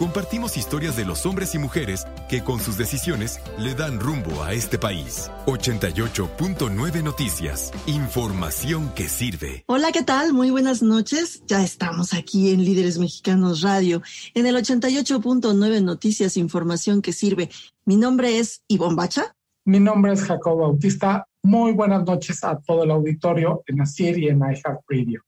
Compartimos historias de los hombres y mujeres que con sus decisiones le dan rumbo a este país. 88.9 Noticias. Información que sirve. Hola, ¿qué tal? Muy buenas noches. Ya estamos aquí en Líderes Mexicanos Radio, en el 88.9 Noticias, Información que sirve. Mi nombre es Ivonne Bacha. Mi nombre es Jacobo Bautista. Muy buenas noches a todo el auditorio en Asir y en iHeartRadio.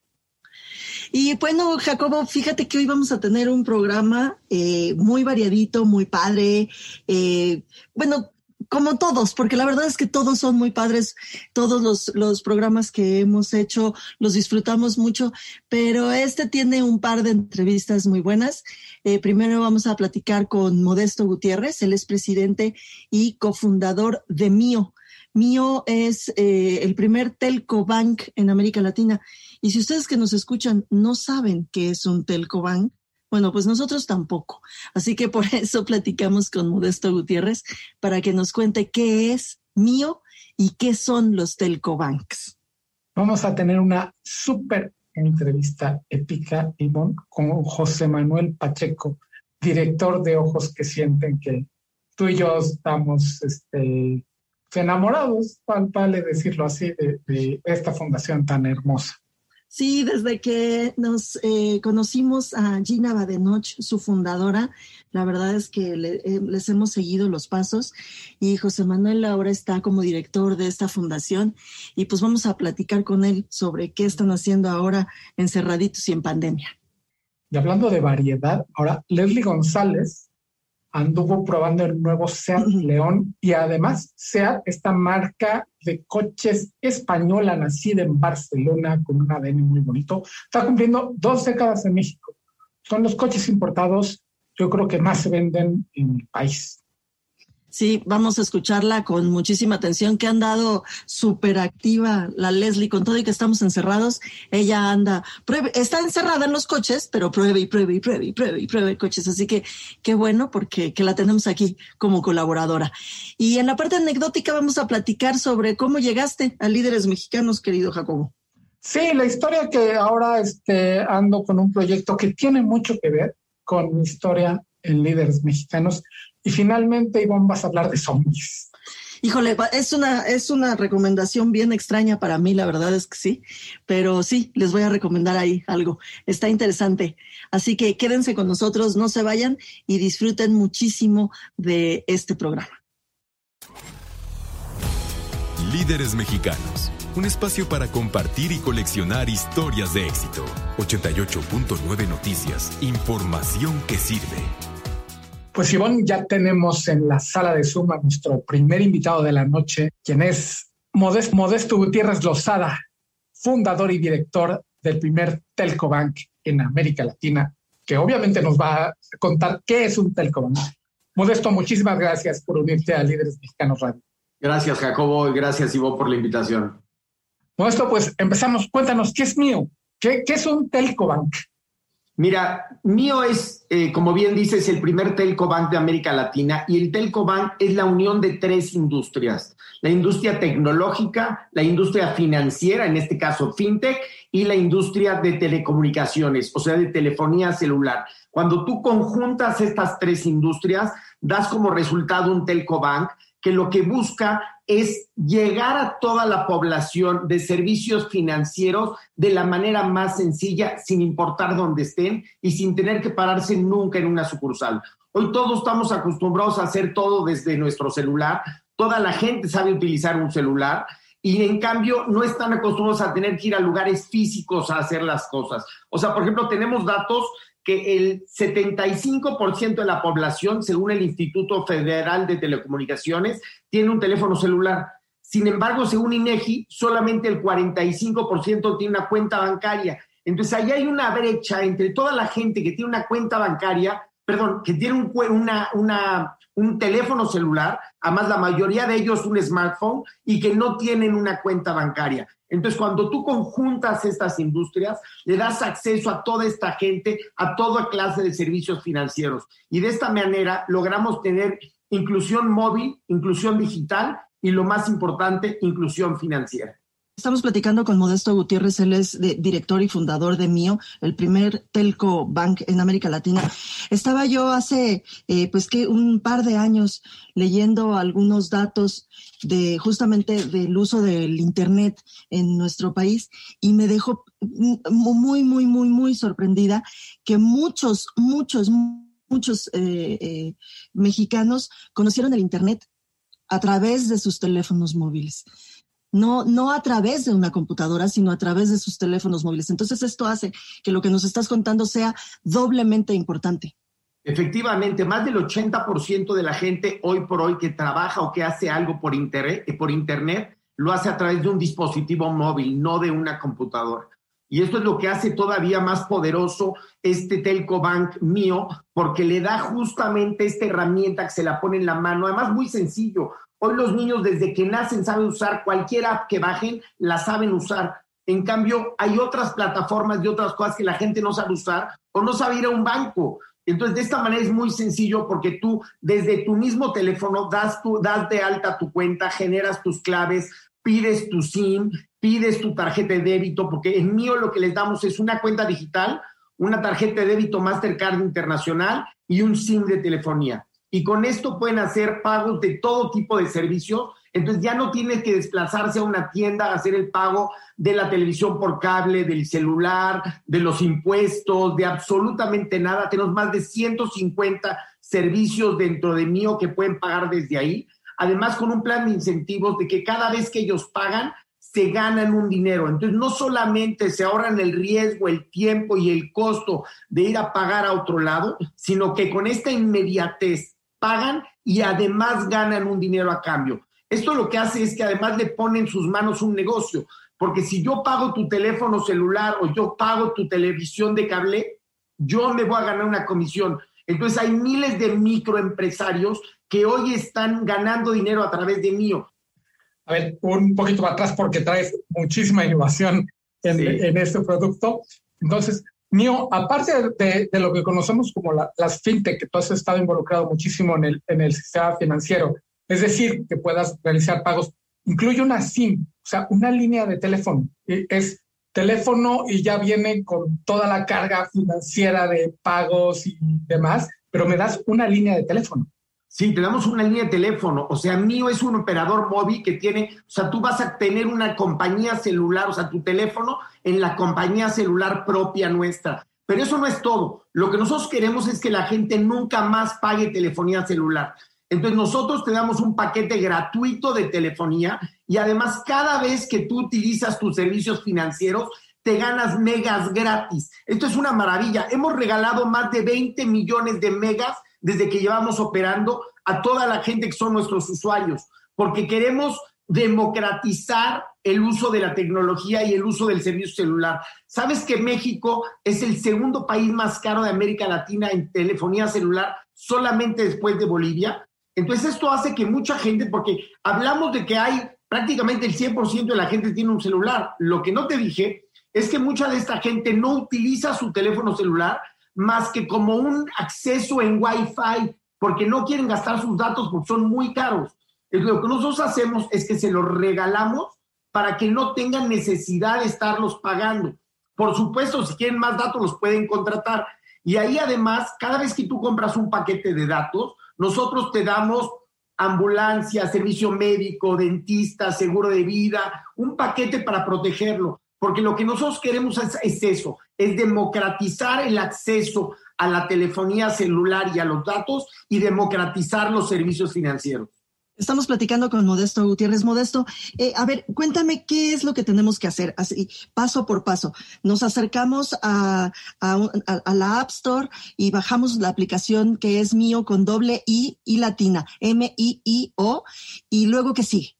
Y bueno, Jacobo, fíjate que hoy vamos a tener un programa eh, muy variadito, muy padre. Eh, bueno, como todos, porque la verdad es que todos son muy padres, todos los, los programas que hemos hecho los disfrutamos mucho, pero este tiene un par de entrevistas muy buenas. Eh, primero vamos a platicar con Modesto Gutiérrez, él es presidente y cofundador de Mío. Mío es eh, el primer telco bank en América Latina. Y si ustedes que nos escuchan no saben qué es un telco bank, bueno, pues nosotros tampoco. Así que por eso platicamos con Modesto Gutiérrez para que nos cuente qué es mío y qué son los telco banks. Vamos a tener una súper entrevista épica, Ivonne, con José Manuel Pacheco, director de Ojos que Sienten, que tú y yo estamos este, enamorados, vale decirlo así, de, de esta fundación tan hermosa. Sí, desde que nos eh, conocimos a Gina Badenoch, su fundadora, la verdad es que le, eh, les hemos seguido los pasos y José Manuel ahora está como director de esta fundación y pues vamos a platicar con él sobre qué están haciendo ahora encerraditos y en pandemia. Y hablando de variedad, ahora Leslie González anduvo probando el nuevo Seat León y además Seat, esta marca de coches española nacida en Barcelona con un ADN muy bonito, está cumpliendo dos décadas en México. Son los coches importados, yo creo que más se venden en el país. Sí, vamos a escucharla con muchísima atención, que ha andado súper activa la Leslie, con todo y que estamos encerrados, ella anda, pruebe, está encerrada en los coches, pero pruebe y pruebe y pruebe y pruebe y pruebe coches. Así que qué bueno porque que la tenemos aquí como colaboradora. Y en la parte anecdótica vamos a platicar sobre cómo llegaste a Líderes Mexicanos, querido Jacobo. Sí, la historia que ahora este, ando con un proyecto que tiene mucho que ver con mi historia en Líderes Mexicanos y finalmente, Ivonne, vas a hablar de zombies. Híjole, es una, es una recomendación bien extraña para mí, la verdad es que sí, pero sí, les voy a recomendar ahí algo. Está interesante. Así que quédense con nosotros, no se vayan y disfruten muchísimo de este programa. Líderes Mexicanos, un espacio para compartir y coleccionar historias de éxito. 88.9 Noticias, información que sirve. Pues Ivonne, ya tenemos en la sala de Zoom a nuestro primer invitado de la noche, quien es Modesto, Gutiérrez Lozada, fundador y director del primer Telco Bank en América Latina, que obviamente nos va a contar qué es un Telco Bank. Modesto, muchísimas gracias por unirte a Líderes Mexicanos Radio. Gracias, Jacobo, y gracias, Ivo, por la invitación. Modesto, pues empezamos. Cuéntanos, ¿qué es mío? ¿Qué, qué es un Telco Bank? Mira, mío es, eh, como bien dices, el primer telco bank de América Latina y el telco bank es la unión de tres industrias, la industria tecnológica, la industria financiera, en este caso fintech, y la industria de telecomunicaciones, o sea, de telefonía celular. Cuando tú conjuntas estas tres industrias, das como resultado un telco bank que lo que busca es llegar a toda la población de servicios financieros de la manera más sencilla, sin importar dónde estén y sin tener que pararse nunca en una sucursal. Hoy todos estamos acostumbrados a hacer todo desde nuestro celular, toda la gente sabe utilizar un celular y en cambio no están acostumbrados a tener que ir a lugares físicos a hacer las cosas. O sea, por ejemplo, tenemos datos que el 75% de la población, según el Instituto Federal de Telecomunicaciones, tiene un teléfono celular. Sin embargo, según INEGI, solamente el 45% tiene una cuenta bancaria. Entonces, ahí hay una brecha entre toda la gente que tiene una cuenta bancaria, perdón, que tiene un, una, una, un teléfono celular, además la mayoría de ellos un smartphone y que no tienen una cuenta bancaria. Entonces, cuando tú conjuntas estas industrias, le das acceso a toda esta gente, a toda clase de servicios financieros. Y de esta manera logramos tener inclusión móvil, inclusión digital y lo más importante, inclusión financiera. Estamos platicando con Modesto Gutiérrez, él es director y fundador de MIO, el primer telco bank en América Latina. Estaba yo hace, eh, pues que un par de años leyendo algunos datos de justamente del uso del Internet en nuestro país y me dejó muy, muy, muy, muy sorprendida que muchos, muchos, muchos eh, eh, mexicanos conocieron el Internet a través de sus teléfonos móviles no, no a través de una computadora, sino a través de sus teléfonos móviles. Entonces esto hace que lo que nos estás contando sea doblemente importante. Efectivamente, más del 80% de la gente hoy por hoy que trabaja o que hace algo por internet, por internet lo hace a través de un dispositivo móvil, no de una computadora. Y esto es lo que hace todavía más poderoso este Telco Bank mío, porque le da justamente esta herramienta que se la pone en la mano. Además, muy sencillo. Hoy los niños desde que nacen saben usar cualquier app que bajen, la saben usar. En cambio, hay otras plataformas y otras cosas que la gente no sabe usar o no sabe ir a un banco. Entonces, de esta manera es muy sencillo porque tú desde tu mismo teléfono das, tu, das de alta tu cuenta, generas tus claves, pides tu SIM, pides tu tarjeta de débito, porque en mío lo que les damos es una cuenta digital, una tarjeta de débito Mastercard internacional y un SIM de telefonía y con esto pueden hacer pagos de todo tipo de servicios. Entonces ya no tienes que desplazarse a una tienda a hacer el pago de la televisión por cable, del celular, de los impuestos, de absolutamente nada. Tenemos más de 150 servicios dentro de mío que pueden pagar desde ahí. Además, con un plan de incentivos de que cada vez que ellos pagan, se ganan un dinero. Entonces, no solamente se ahorran el riesgo, el tiempo y el costo de ir a pagar a otro lado, sino que con esta inmediatez pagan y además ganan un dinero a cambio. Esto lo que hace es que además le pone en sus manos un negocio, porque si yo pago tu teléfono celular o yo pago tu televisión de cable, yo me voy a ganar una comisión. Entonces hay miles de microempresarios que hoy están ganando dinero a través de mío. A ver, un poquito atrás porque traes muchísima innovación en, en este producto. Entonces, Mío, aparte de, lo que conocemos como las fintech, que tú has estado involucrado muchísimo en el, en el sistema financiero, es decir, que puedas realizar pagos, incluye una SIM, o sea, una línea de teléfono. Es teléfono y ya viene con toda la carga financiera de pagos y demás, pero me das una línea de teléfono. Sí, te damos una línea de teléfono. O sea, mío es un operador móvil que tiene, o sea, tú vas a tener una compañía celular, o sea, tu teléfono en la compañía celular propia nuestra. Pero eso no es todo. Lo que nosotros queremos es que la gente nunca más pague telefonía celular. Entonces nosotros te damos un paquete gratuito de telefonía y además cada vez que tú utilizas tus servicios financieros, te ganas megas gratis. Esto es una maravilla. Hemos regalado más de 20 millones de megas desde que llevamos operando a toda la gente que son nuestros usuarios, porque queremos democratizar el uso de la tecnología y el uso del servicio celular. ¿Sabes que México es el segundo país más caro de América Latina en telefonía celular, solamente después de Bolivia? Entonces esto hace que mucha gente, porque hablamos de que hay prácticamente el 100% de la gente tiene un celular. Lo que no te dije es que mucha de esta gente no utiliza su teléfono celular más que como un acceso en Wi-Fi, porque no quieren gastar sus datos porque son muy caros. Lo que nosotros hacemos es que se los regalamos para que no tengan necesidad de estarlos pagando. Por supuesto, si quieren más datos, los pueden contratar. Y ahí además, cada vez que tú compras un paquete de datos, nosotros te damos ambulancia, servicio médico, dentista, seguro de vida, un paquete para protegerlo. Porque lo que nosotros queremos es, es eso, es democratizar el acceso a la telefonía celular y a los datos y democratizar los servicios financieros. Estamos platicando con Modesto Gutiérrez. Modesto, eh, a ver, cuéntame qué es lo que tenemos que hacer, así, paso por paso. Nos acercamos a, la App Store y bajamos la aplicación que es mío con doble I y latina, M-I-I-O, y luego que sí.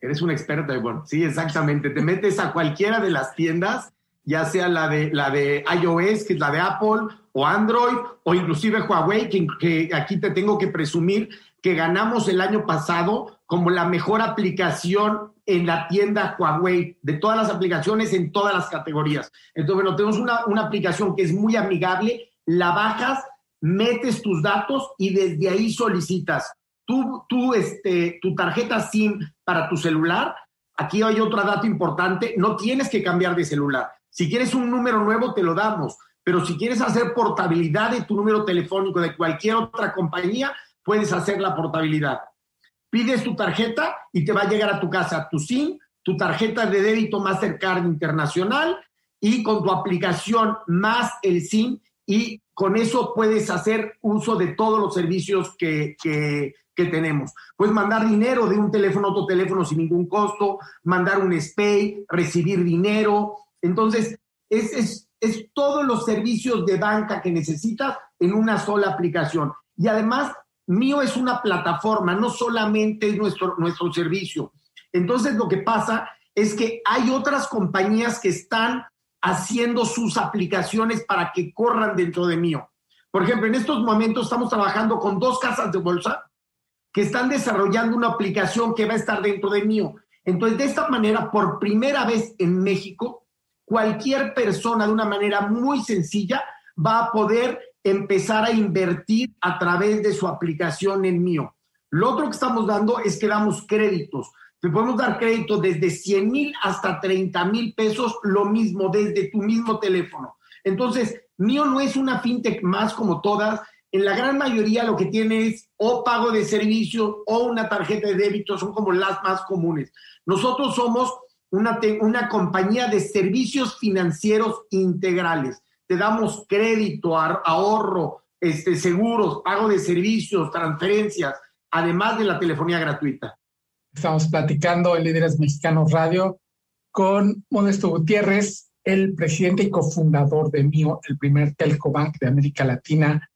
Eres un experto, bueno, sí, exactamente. Te metes a cualquiera de las tiendas, ya sea la de, la de iOS, que es la de Apple, o Android, o inclusive Huawei, que aquí te tengo que presumir que ganamos el año pasado como la mejor aplicación en la tienda Huawei, de todas las aplicaciones en todas las categorías. Entonces, bueno, tenemos una, una aplicación que es muy amigable, la bajas, metes tus datos y desde ahí solicitas tu, este, tu tarjeta SIM para tu celular. Aquí hay otro dato importante, no tienes que cambiar de celular. Si quieres un número nuevo, te lo damos, pero si quieres hacer portabilidad de tu número telefónico de cualquier otra compañía, puedes hacer la portabilidad. Pides tu tarjeta y te va a llegar a tu casa tu SIM, tu tarjeta de débito Mastercard Internacional y con tu aplicación más el SIM y con eso puedes hacer uso de todos los servicios que, que, tenemos. Puedes mandar dinero de un teléfono a otro teléfono sin ningún costo, mandar un SPAY, recibir dinero. Entonces, es, es, es todos los servicios de banca que necesitas en una sola aplicación. Y además Mío es una plataforma, no solamente es nuestro, nuestro servicio. Entonces lo que pasa es que hay otras compañías que están haciendo sus aplicaciones para que corran dentro de Mío. Por ejemplo, en estos momentos estamos trabajando con dos casas de bolsa que están desarrollando una aplicación que va a estar dentro de Mío. Entonces, de esta manera, por primera vez en México, cualquier persona de una manera muy sencilla va a poder empezar a invertir a través de su aplicación en mío. Lo otro que estamos dando es que damos créditos. Te podemos dar créditos desde 100 mil hasta 30 mil pesos, lo mismo desde tu mismo teléfono. Entonces, mío no es una fintech más como todas. En la gran mayoría lo que tiene es o pago de servicio o una tarjeta de débito, son como las más comunes. Nosotros somos una, una compañía de servicios financieros integrales te damos crédito, ahorro, este, seguros, pago de servicios, transferencias, además de la telefonía gratuita. Estamos platicando en Líderes Mexicanos Radio con Modesto Gutiérrez, el presidente y cofundador de MIO, el primer telco bank de América Latina.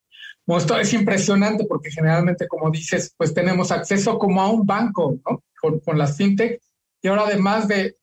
Modesto, es impresionante porque generalmente, como dices, pues tenemos acceso como a un banco, ¿no? Con, con las fintech y ahora, además de,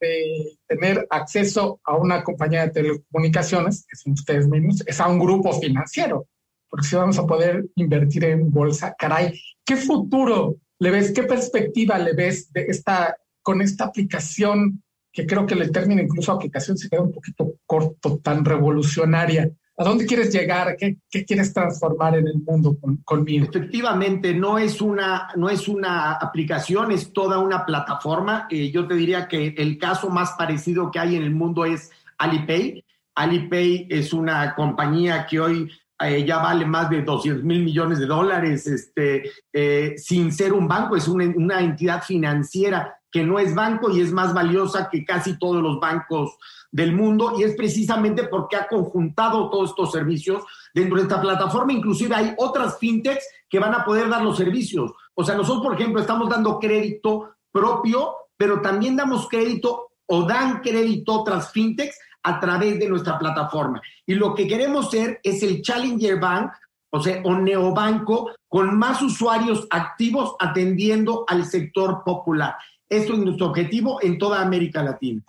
tener acceso a una compañía de telecomunicaciones, que son ustedes mismos, es a un grupo financiero, porque si vamos a poder invertir en bolsa, caray, ¿qué futuro le ves, qué perspectiva le ves de esta, con esta aplicación, que creo que el término incluso aplicación se queda un poquito corto, tan revolucionaria? ¿A dónde quieres llegar? ¿Qué, quieres transformar en el mundo conmigo? Efectivamente, no es, una, no es una aplicación, es toda una plataforma. Eh, yo te diría que el caso más parecido que hay en el mundo es Alipay. Alipay es una compañía que hoy eh, ya vale más de 200 mil millones de dólares, este, eh, sin ser un banco, es una entidad financiera que no es banco y es más valiosa que casi todos los bancos del mundo y es precisamente porque ha conjuntado todos estos servicios dentro de esta plataforma. Inclusive hay otras fintechs que van a poder dar los servicios. O sea, nosotros, por ejemplo, estamos dando crédito propio, pero también damos crédito o dan crédito otras fintechs a través de nuestra plataforma. Y lo que queremos ser es el Challenger Bank, o sea, o neobanco con más usuarios activos atendiendo al sector popular. Esto es nuestro objetivo en toda América Latina.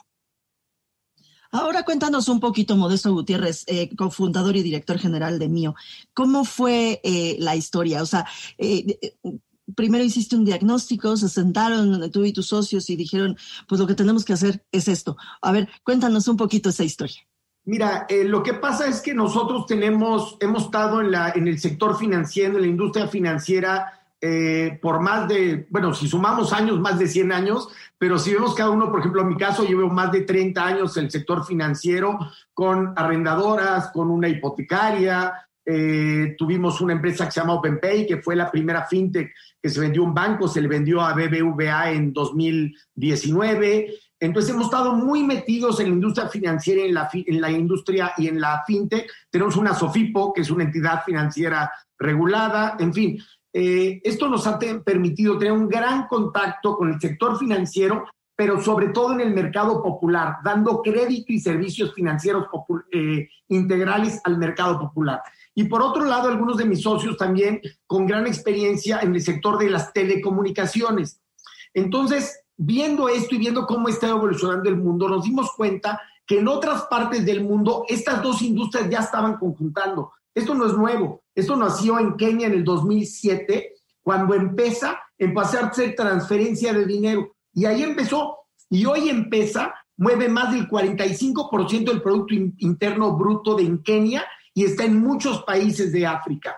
Ahora cuéntanos un poquito, Modesto Gutiérrez, eh, cofundador y director general de Mío. ¿Cómo fue eh, la historia? O sea, eh, primero hiciste un diagnóstico, se sentaron tú y tus socios y dijeron, pues lo que tenemos que hacer es esto. A ver, cuéntanos un poquito esa historia. Mira, lo que pasa es que nosotros tenemos, hemos estado en, la, en el sector financiero, en la industria financiera, eh, por más de, bueno, si sumamos años, más de 100 años, pero si vemos cada uno, por ejemplo, en mi caso, llevo más de 30 años en el sector financiero con arrendadoras, con una hipotecaria. Eh, tuvimos una empresa que se llama OpenPay, que fue la primera fintech que se vendió un banco, se le vendió a BBVA en 2019. Entonces hemos estado muy metidos en la industria financiera, en la, en la industria y en la fintech. Tenemos una Sofipo, que es una entidad financiera regulada, en fin. Eh, esto nos ha permitido tener un gran contacto con el sector financiero, pero sobre todo en el mercado popular, dando crédito y servicios financieros eh, integrales al mercado popular. Y por otro lado, algunos de mis socios también con gran experiencia en el sector de las telecomunicaciones. Entonces, viendo esto y viendo cómo está evolucionando el mundo, nos dimos cuenta que en otras partes del mundo estas dos industrias ya estaban conjuntando. Esto no es nuevo, esto nació en Kenia en el 2007, cuando empieza, a hacer transferencia de dinero. Y ahí empezó, y hoy empieza, mueve más del 45% del Producto Interno Bruto de Kenia y está en muchos países de África.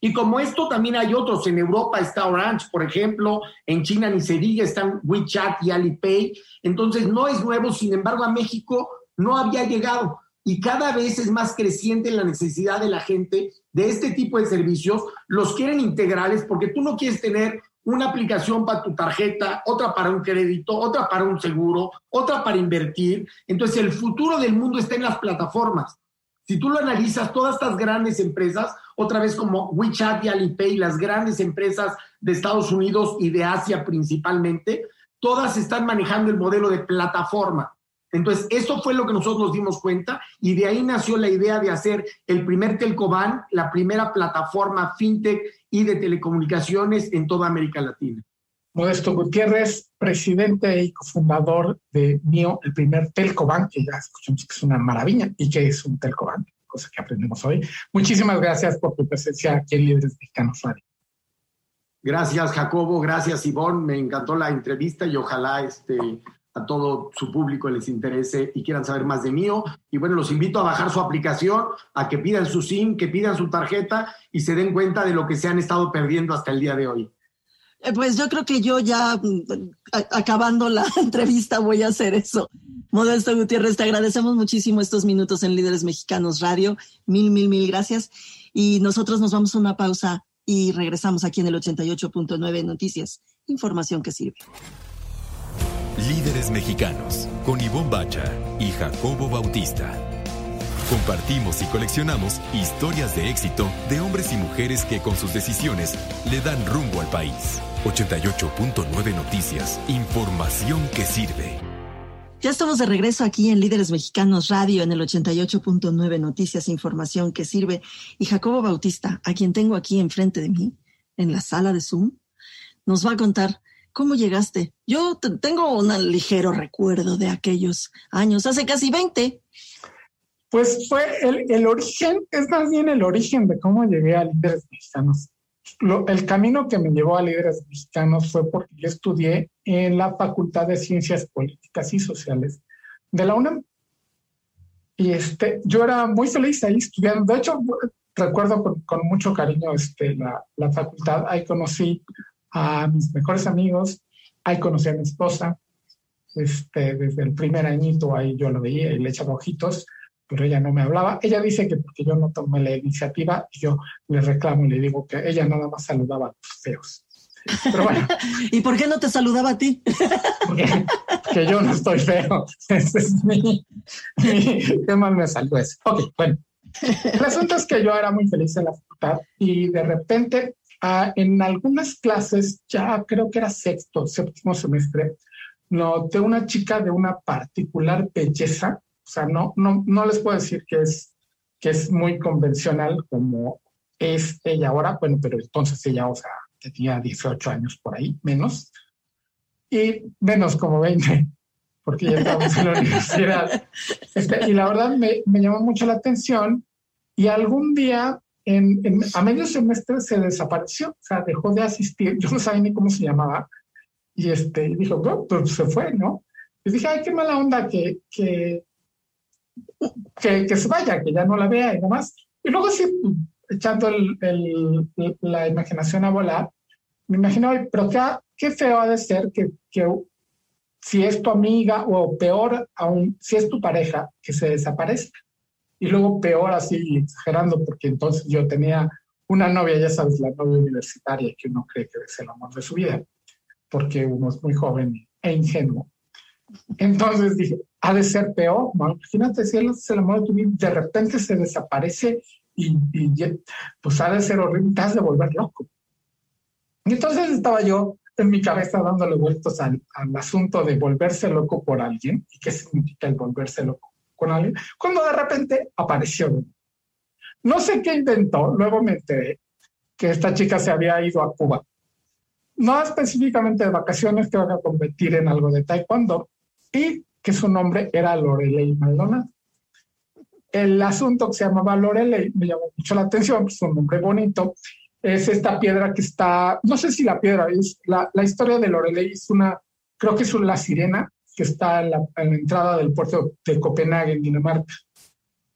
Y como esto también hay otros, en Europa está Orange, por ejemplo, en China ni se diga, están WeChat y Alipay. Entonces no es nuevo, sin embargo a México no había llegado y cada vez es más creciente la necesidad de la gente de este tipo de servicios. Los quieren integrales porque tú no quieres tener una aplicación para tu tarjeta, otra para un crédito, otra para un seguro, otra para invertir. Entonces el futuro del mundo está en las plataformas. Si tú lo analizas, todas estas grandes empresas, otra vez como WeChat y Alipay, las grandes empresas de Estados Unidos y de Asia principalmente, todas están manejando el modelo de plataforma. Entonces, eso fue lo que nosotros nos dimos cuenta y de ahí nació la idea de hacer el primer Telcoban, la primera plataforma fintech y de telecomunicaciones en toda América Latina. Modesto Gutiérrez, presidente y cofundador de MIO, el primer Telcoban, que ya escuchamos que es una maravilla y que es un Telcoban, cosa que aprendemos hoy. Muchísimas gracias por tu presencia aquí en Líderes Mexicanos Radio. Gracias, Jacobo. Gracias, Ivonne. Me encantó la entrevista y ojalá este, a todo su público les interese y quieran saber más de mío. Y bueno, los invito a bajar su aplicación, a que pidan su SIM, que pidan su tarjeta y se den cuenta de lo que se han estado perdiendo hasta el día de hoy. Eh, pues yo creo que yo ya mm, acabando la entrevista voy a hacer eso. Modesto Gutiérrez, te agradecemos muchísimo estos minutos en Líderes Mexicanos Radio. Mil, mil, mil gracias. Y nosotros nos vamos a una pausa y regresamos aquí en el 88.9 Noticias. Información que sirve. Líderes Mexicanos con Ivonne Bacha y Jacobo Bautista. Compartimos y coleccionamos historias de éxito de hombres y mujeres que con sus decisiones le dan rumbo al país. 88.9 Noticias, información que sirve. Ya estamos de regreso aquí en Líderes Mexicanos Radio en el 88.9 Noticias, información que sirve. Y Jacobo Bautista, a quien tengo aquí enfrente de mí, en la sala de Zoom, nos va a contar cómo llegaste. Yo tengo un ligero recuerdo de aquellos años, hace casi 20. Pues fue el, origen, es más bien el origen de cómo llegué a líderes mexicanos. el camino que me llevó a líderes mexicanos fue porque yo estudié en la Facultad de Ciencias Políticas y Sociales de la UNAM. Y este, yo era muy feliz ahí estudiando. De hecho, recuerdo con, mucho cariño este, la, la, facultad. Ahí conocí a mis mejores amigos, ahí conocí a mi esposa. Este, desde el primer añito ahí yo lo veía y le echaba ojitos pero ella no me hablaba. Ella dice que porque yo no tomé la iniciativa, yo le reclamo y le digo que ella nada más saludaba a los feos. Pero bueno. ¿Y por qué no te saludaba a ti? que yo no estoy feo. Ese es mi, qué mal me salió eso. Ok, bueno. El asunto es que yo era muy feliz en la facultad y de repente ah, en algunas clases, ya creo que era sexto, séptimo semestre, noté una chica de una particular belleza o sea, no, no, no les puedo decir que es, que es muy convencional como es ella ahora, bueno, pero entonces ella, o sea, tenía 18 años por ahí, menos, y menos como 20, porque ya estábamos en la universidad. Este, y la verdad me, me, llamó mucho la atención y algún día, en, a medio semestre, se desapareció, o sea, dejó de asistir, yo no sabía ni cómo se llamaba, y este, dijo, pues se fue, ¿no? Y dije, ay, qué mala onda que, que, que, que, se vaya, que ya no la vea y demás. Y luego sí, echando el, la imaginación a volar, me imagino, pero qué, qué feo ha de ser que, que si es tu amiga o peor aún, si es tu pareja, que se desaparezca. Y luego peor así, exagerando, porque entonces yo tenía una novia, ya sabes, la novia universitaria, que uno cree que es el amor de su vida, porque uno es muy joven e ingenuo. Entonces dije, ha de ser peor, ¿no? Imagínate si él es el amor de tu vida, de repente se desaparece y, pues ha de ser horrible, te has de volver loco. Y entonces estaba yo en mi cabeza dándole vueltas al, al, asunto de volverse loco por alguien y qué significa el volverse loco con alguien, cuando de repente apareció. No sé qué inventó, luego me enteré que esta chica se había ido a Cuba. No específicamente de vacaciones, que van a competir en algo de taekwondo y que su nombre era Lorelei Maldonado. El asunto que se llamaba Lorelei me llamó mucho la atención, es un nombre bonito es esta piedra que está, no sé si la piedra es, la, la historia de Lorelei es una, creo que es una, la sirena que está en la, la, entrada del puerto de Copenhague, en Dinamarca.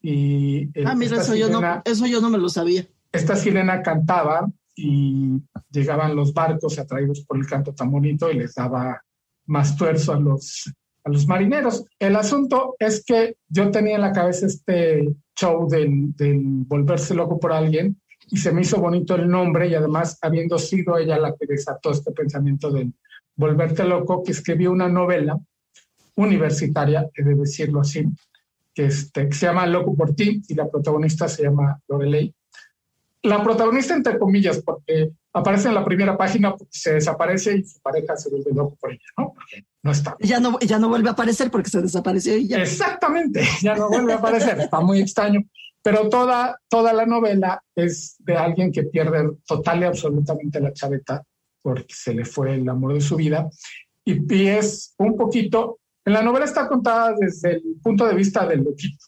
Y, eh, ah, mira, eso, sirena, yo no, eso yo no me lo sabía. Esta sirena cantaba y llegaban los barcos atraídos por el canto tan bonito y les daba más tuerzo a los, a los marineros. El asunto es que yo tenía en la cabeza este show del, del volverse loco por alguien y se me hizo bonito el nombre y además habiendo sido ella la que desató este pensamiento de volverte loco, que escribió una novela universitaria, he de decirlo así, que, este, que se llama Loco por ti y la protagonista se llama Lorelei. La protagonista entre comillas, porque aparece en la primera página, se desaparece y su pareja se vuelve loco por ella, ¿no? Porque no está. Ya no, ya no vuelve a aparecer porque se desapareció y ya. Exactamente, ya no vuelve a aparecer, está muy extraño. Pero toda, toda la novela es de alguien que pierde total y absolutamente la chaveta porque se le fue el amor de su vida. Y, y es un poquito, en la novela está contada desde el punto de vista del loquito,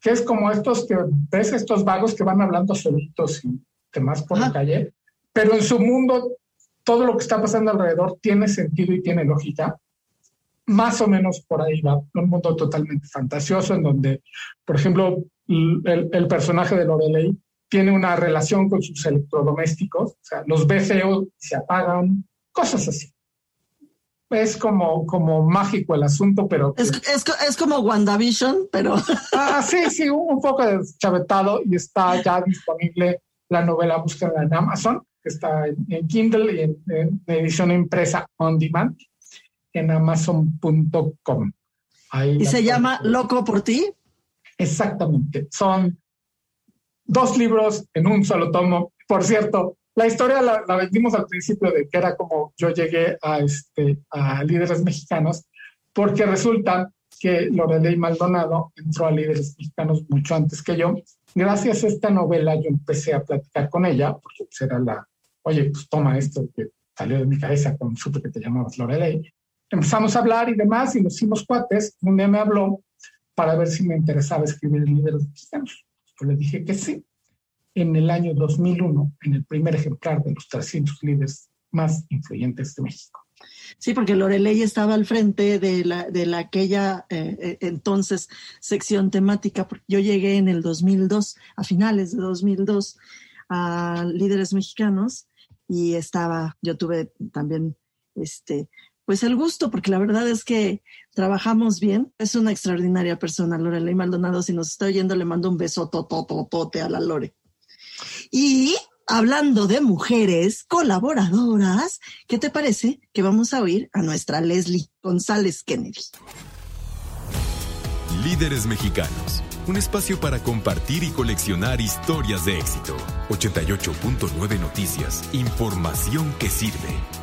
que es como estos que ves, estos vagos que van hablando solitos y demás por la calle, pero en su mundo todo lo que está pasando alrededor tiene sentido y tiene lógica. Más o menos por ahí va, un mundo totalmente fantasioso en donde, por ejemplo, el, el, personaje de Lorelei tiene una relación con sus electrodomésticos, o sea, los ve feos se apagan, cosas así. Es como, como mágico el asunto, pero... Es, es, es como WandaVision, pero... Ah, sí, sí, un, un poco deschavetado y está ya disponible la novela Búsqueda en Amazon, que está en, en Kindle y en, en, edición impresa on demand en amazon.com. ¿Y se llama Loco por ti? Exactamente. Son dos libros en un solo tomo. Por cierto, la historia la, la vendimos al principio de que era como yo llegué a, este, a líderes mexicanos, porque resulta que Lorelei Maldonado entró a líderes mexicanos mucho antes que yo. Gracias a esta novela yo empecé a platicar con ella, porque pues era la, oye, pues toma esto que salió de mi cabeza cuando supe que te llamabas Lorelei. Empezamos a hablar y demás y nos hicimos cuates. Un día me habló para ver si me interesaba escribir libros mexicanos. Yo le dije que sí. En el año 2001, en el primer ejemplar de los 300 líderes más influyentes de México. Sí, porque Lorelei estaba al frente de la, de la aquella eh, eh entonces sección temática. Yo llegué en el 2002, a finales de 2002, a líderes mexicanos y estaba, yo tuve también este, pues el gusto, porque la verdad es que trabajamos bien. Es una extraordinaria persona, Lorelei Maldonado. Si nos está oyendo, le mando un beso totototote a la Lore. Y hablando de mujeres colaboradoras, ¿qué te parece que vamos a oír a nuestra Leslie González Kennedy? Líderes mexicanos. Un espacio para compartir y coleccionar historias de éxito. 88.9 Noticias. Información que sirve.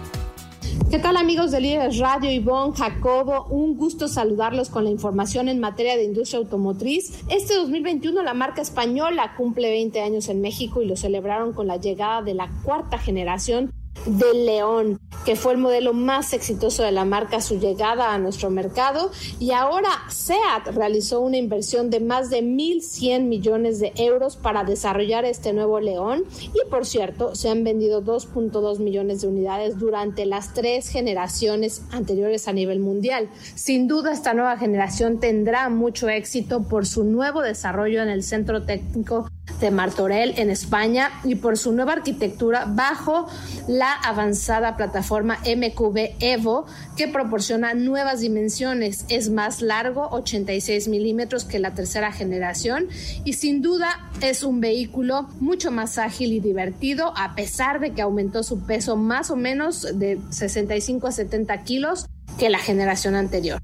¿Qué tal amigos de Líderes Radio, Ivonne, Jacobo? Un gusto saludarlos con la información en materia de industria automotriz. Este 2021 la marca española cumple 20 años en México y lo celebraron con la llegada de la cuarta generación del León, que fue el modelo más exitoso de la marca su llegada a nuestro mercado. Y ahora SEAT realizó una inversión de más de 1.100 millones de euros para desarrollar este nuevo León. Y por cierto, se han vendido 2.2 millones de unidades durante las tres generaciones anteriores a nivel mundial. Sin duda, esta nueva generación tendrá mucho éxito por su nuevo desarrollo en el centro técnico de Martorell en España y por su nueva arquitectura bajo la avanzada plataforma MQB Evo que proporciona nuevas dimensiones. Es más largo, 86 milímetros que la tercera generación y sin duda es un vehículo mucho más ágil y divertido a pesar de que aumentó su peso más o menos de 65 a 70 kilos que la generación anterior.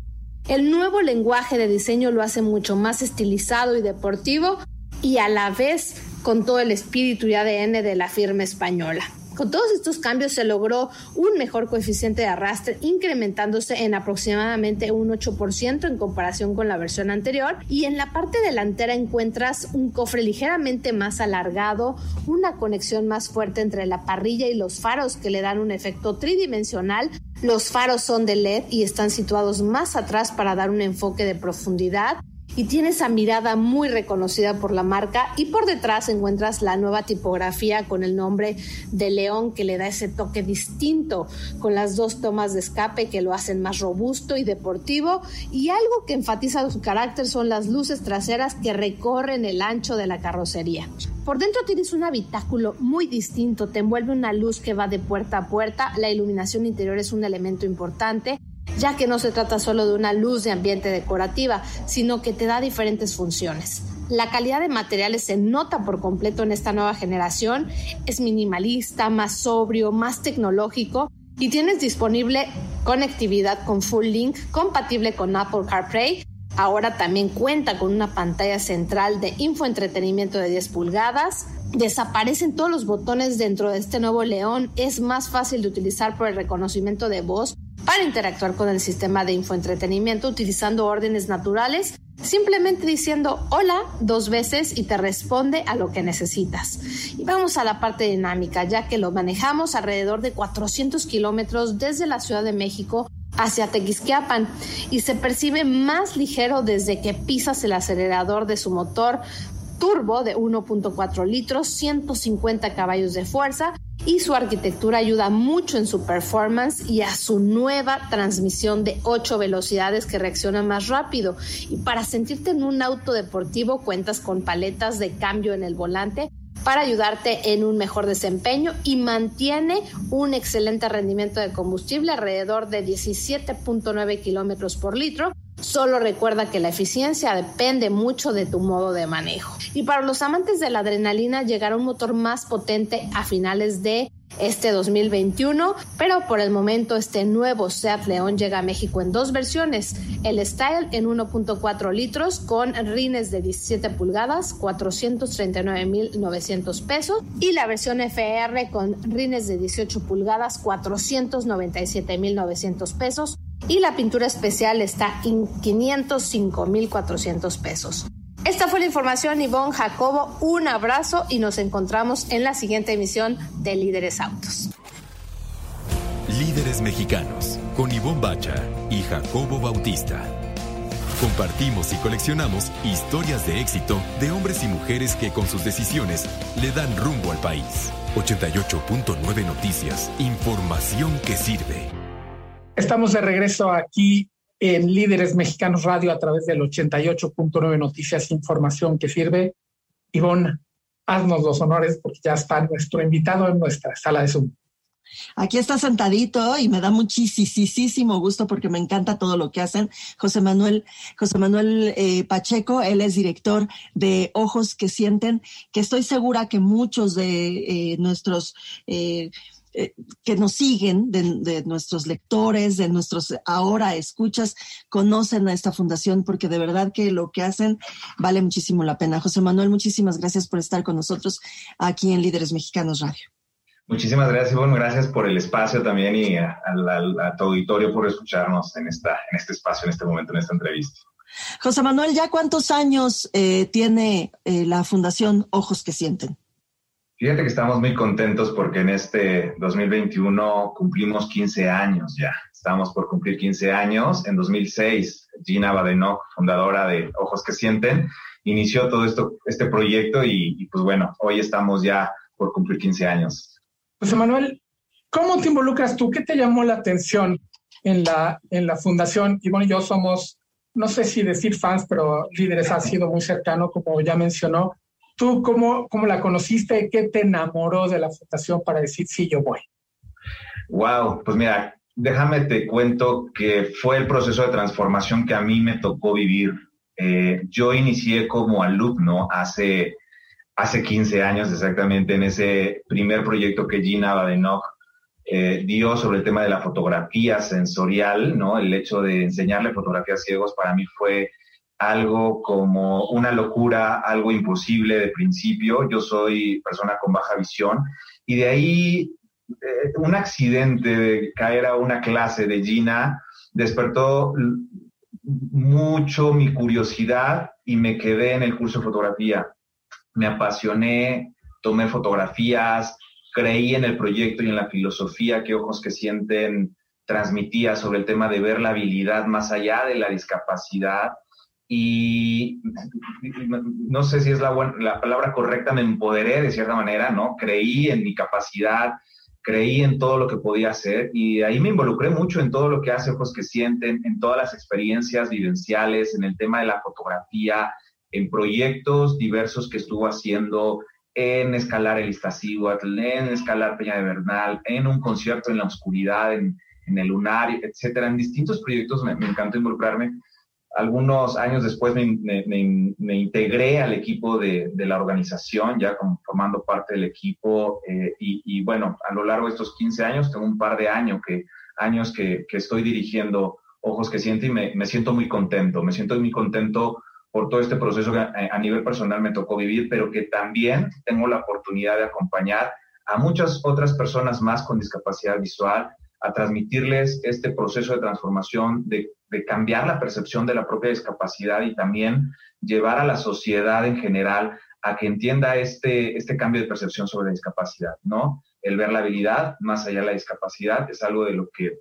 El nuevo lenguaje de diseño lo hace mucho más estilizado y deportivo y a la vez con todo el espíritu y ADN de la firma española. Con todos estos cambios se logró un mejor coeficiente de arrastre, incrementándose en aproximadamente un 8% en comparación con la versión anterior. Y en la parte delantera encuentras un cofre ligeramente más alargado, una conexión más fuerte entre la parrilla y los faros que le dan un efecto tridimensional. Los faros son de LED y están situados más atrás para dar un enfoque de profundidad y tiene esa mirada muy reconocida por la marca y por detrás encuentras la nueva tipografía con el nombre de León que le da ese toque distinto con las dos tomas de escape que lo hacen más robusto y deportivo y algo que enfatiza su carácter son las luces traseras que recorren el ancho de la carrocería. Por dentro tienes un habitáculo muy distinto, te envuelve una luz que va de puerta a puerta, la iluminación interior es un elemento importante ya que no se trata solo de una luz de ambiente decorativa, sino que te da diferentes funciones. La calidad de materiales se nota por completo en esta nueva generación, es minimalista, más sobrio, más tecnológico y tienes disponible conectividad con Full Link compatible con Apple CarPlay. Ahora también cuenta con una pantalla central de infoentretenimiento de 10 pulgadas. Desaparecen todos los botones dentro de este nuevo León. Es más fácil de utilizar por el reconocimiento de voz para interactuar con el sistema de infoentretenimiento utilizando órdenes naturales, simplemente diciendo hola dos veces y te responde a lo que necesitas. Y vamos a la parte dinámica, ya que lo manejamos alrededor de 400 kilómetros desde la Ciudad de México hacia Tequisquiapan y se percibe más ligero desde que pisas el acelerador de su motor turbo de 1.4 litros, 150 caballos de fuerza y su arquitectura ayuda mucho en su performance y a su nueva transmisión de 8 velocidades que reacciona más rápido. Y para sentirte en un auto deportivo cuentas con paletas de cambio en el volante para ayudarte en un mejor desempeño y mantiene un excelente rendimiento de combustible alrededor de 17.9 kilómetros por litro. Solo recuerda que la eficiencia depende mucho de tu modo de manejo. Y para los amantes de la adrenalina llegará un motor más potente a finales de este 2021, pero por el momento este nuevo Seat León llega a México en dos versiones, el Style en 1.4 litros con rines de 17 pulgadas, 439.900 pesos. Y la versión FR con rines de 18 pulgadas, 497.900 pesos. Y la pintura especial está en 505.400 pesos. Esta fue la información, Ivonne Jacobo. Un abrazo y nos encontramos en la siguiente emisión de Líderes Autos. Líderes Mexicanos, con Ivonne Bacha y Jacobo Bautista. Compartimos y coleccionamos historias de éxito de hombres y mujeres que con sus decisiones le dan rumbo al país. 88.9 Noticias, información que sirve. Estamos de regreso aquí en Líderes Mexicanos Radio a través del 88.9 Noticias, información que sirve. Ivonne, haznos los honores porque ya está nuestro invitado en nuestra sala de Zoom. Aquí está sentadito y me da muchísimo gusto porque me encanta todo lo que hacen. José Manuel, José Manuel eh, Pacheco, él es director de Ojos que Sienten, que estoy segura que muchos de eh, nuestros eh, eh, que nos siguen, de, nuestros lectores, de nuestros ahora escuchas, conocen a esta fundación porque de verdad que lo que hacen vale muchísimo la pena. José Manuel, muchísimas gracias por estar con nosotros aquí en Líderes Mexicanos Radio. Muchísimas gracias, Ivonne. Gracias por el espacio también y a, tu auditorio por escucharnos en, esta, en este espacio, en este momento, en esta entrevista. José Manuel, ¿ya cuántos años eh, tiene eh, la Fundación Ojos que Sienten? Fíjate que estamos muy contentos porque en este 2021 cumplimos 15 años ya. Estamos por cumplir 15 años. En 2006, Gina Badenoch, fundadora de Ojos que Sienten, inició todo esto, este proyecto y, pues bueno, hoy estamos ya por cumplir 15 años. José Manuel, ¿cómo te involucras tú? ¿Qué te llamó la atención en la, en la fundación? Y bueno, yo somos, no sé si decir fans, pero líderes ha sido muy cercano, como ya mencionó. ¿Tú cómo, cómo la conociste? ¿Qué te enamoró de la fundación para decir, sí, yo voy? Wow, pues mira, déjame te cuento que fue el proceso de transformación que a mí me tocó vivir. Eh, yo inicié como alumno hace, hace 15 años exactamente en ese primer proyecto que Gina Badenoch eh, dio sobre el tema de la fotografía sensorial, ¿no? El hecho de enseñarle fotografías ciegos para mí fue algo como una locura, algo imposible de principio. Yo soy persona con baja visión y de ahí eh, un accidente de caer a una clase de Gina despertó mucho mi curiosidad y me quedé en el curso de fotografía. Me apasioné, tomé fotografías, creí en el proyecto y en la filosofía que Ojos que Sienten transmitía sobre el tema de ver la habilidad más allá de la discapacidad. Y no sé si es la, la palabra correcta, me empoderé de cierta manera, ¿no? Creí en mi capacidad, creí en todo lo que podía hacer y ahí me involucré mucho en todo lo que hace Ojos que Sienten, en todas las experiencias vivenciales, en el tema de la fotografía, en proyectos diversos que estuvo haciendo en escalar el Iztaccíhuatl, en escalar Peña de Bernal, en un concierto en la oscuridad, en, el lunar, etcétera. En distintos proyectos me, me encantó involucrarme algunos años después me, integré al equipo de, la organización, ya formando parte del equipo. Eh, y, bueno, a lo largo de estos 15 años, tengo un par de años que, años que, estoy dirigiendo Ojos que Siento y me, siento muy contento. Me siento muy contento por todo este proceso que a, nivel personal me tocó vivir, pero que también tengo la oportunidad de acompañar a muchas otras personas más con discapacidad visual a transmitirles este proceso de transformación, de, cambiar la percepción de la propia discapacidad y también llevar a la sociedad en general a que entienda este, este cambio de percepción sobre la discapacidad, ¿no? El ver la habilidad más allá de la discapacidad es algo de lo que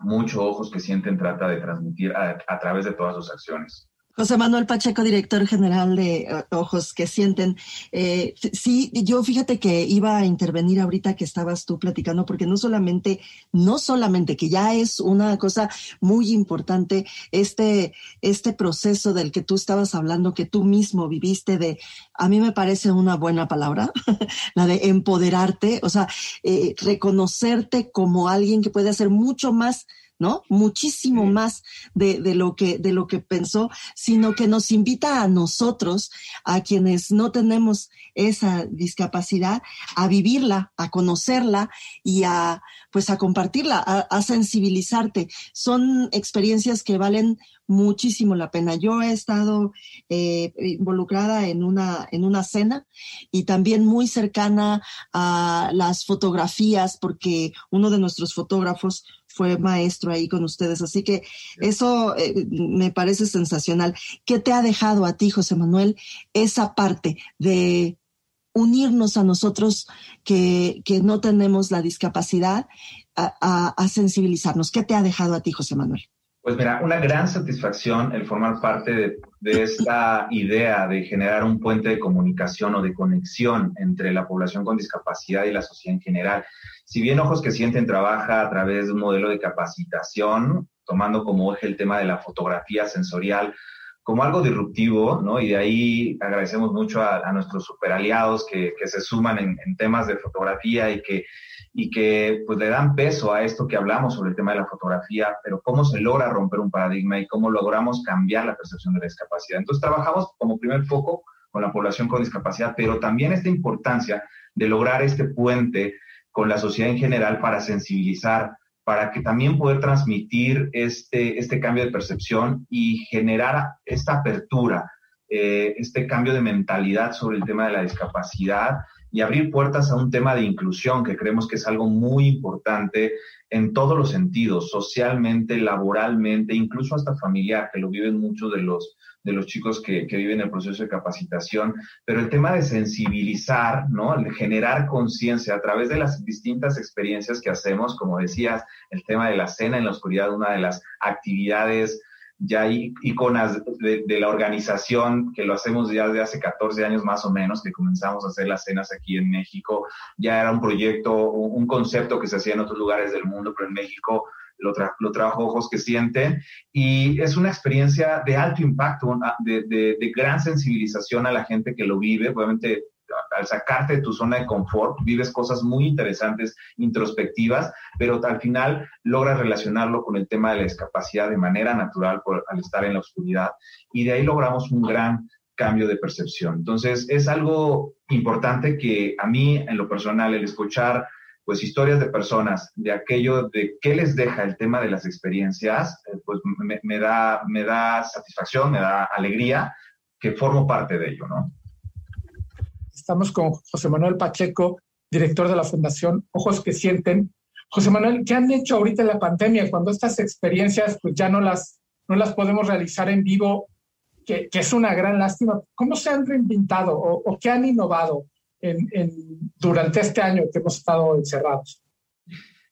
muchos ojos que sienten trata de transmitir a través de todas sus acciones. José Manuel Pacheco, director general de eh, Ojos que Sienten. Eh, sí, yo fíjate que iba a intervenir ahorita que estabas tú platicando, porque no solamente, no solamente que ya es una cosa muy importante este, este proceso del que tú estabas hablando, que tú mismo viviste de, a mí me parece una buena palabra, la de empoderarte, o sea, eh, reconocerte como alguien que puede hacer mucho más ¿no? Muchísimo más de, de, lo que, de lo que pensó, sino que nos invita a nosotros, a quienes no tenemos esa discapacidad, a vivirla, a conocerla y a, pues a compartirla, a, sensibilizarte. Son experiencias que valen muchísimo la pena. Yo he estado eh, involucrada en una, en una cena y también muy cercana a las fotografías, porque uno de nuestros fotógrafos fue maestro ahí con ustedes. Así que eso eh, me parece sensacional. ¿Qué te ha dejado a ti, José Manuel, esa parte de unirnos a nosotros que, no tenemos la discapacidad a, sensibilizarnos? ¿Qué te ha dejado a ti, José Manuel? Pues mira, una gran satisfacción el formar parte de, de, esta idea de generar un puente de comunicación o de conexión entre la población con discapacidad y la sociedad en general. Si bien Ojos que Sienten trabaja a través de un modelo de capacitación, tomando como eje el tema de la fotografía sensorial como algo disruptivo, ¿no? Y de ahí agradecemos mucho a, nuestros super aliados que, se suman en, temas de fotografía y que, y que pues le dan peso a esto que hablamos sobre el tema de la fotografía, pero cómo se logra romper un paradigma y cómo logramos cambiar la percepción de la discapacidad. Entonces trabajamos como primer foco con la población con discapacidad, pero también esta importancia de lograr este puente con la sociedad en general para sensibilizar, para que también poder transmitir este, este cambio de percepción y generar esta apertura, eh, este cambio de mentalidad sobre el tema de la discapacidad y abrir puertas a un tema de inclusión que creemos que es algo muy importante en todos los sentidos, socialmente, laboralmente, incluso hasta familiar, que lo viven muchos de los, de los chicos que, que, viven el proceso de capacitación, pero el tema de sensibilizar, ¿no? De generar conciencia a través de las distintas experiencias que hacemos, como decías, el tema de la cena en la oscuridad, una de las actividades ya hay iconas de, la organización que lo hacemos ya desde hace 14 años más o menos, que comenzamos a hacer las cenas aquí en México. Ya era un proyecto, un concepto que se hacía en otros lugares del mundo, pero en México lo, lo trabajo Ojos que Sienten, y es una experiencia de alto impacto, de, de, gran sensibilización a la gente que lo vive. Obviamente, al sacarte de tu zona de confort, vives cosas muy interesantes, introspectivas, pero al final logras relacionarlo con el tema de la discapacidad de manera natural al estar en la oscuridad, y de ahí logramos un gran cambio de percepción. Entonces, es algo importante que a mí, en lo personal, el escuchar pues historias de personas, de aquello de qué les deja el tema de las experiencias, eh, pues me, da, me da satisfacción, me da alegría que formo parte de ello, ¿no? Estamos con José Manuel Pacheco, director de la Fundación Ojos que Sienten. José Manuel, ¿qué han hecho ahorita en la pandemia cuando estas experiencias pues ya no las, no las podemos realizar en vivo, que, es una gran lástima? ¿Cómo se han reinventado o, qué han innovado durante este año que hemos estado encerrados?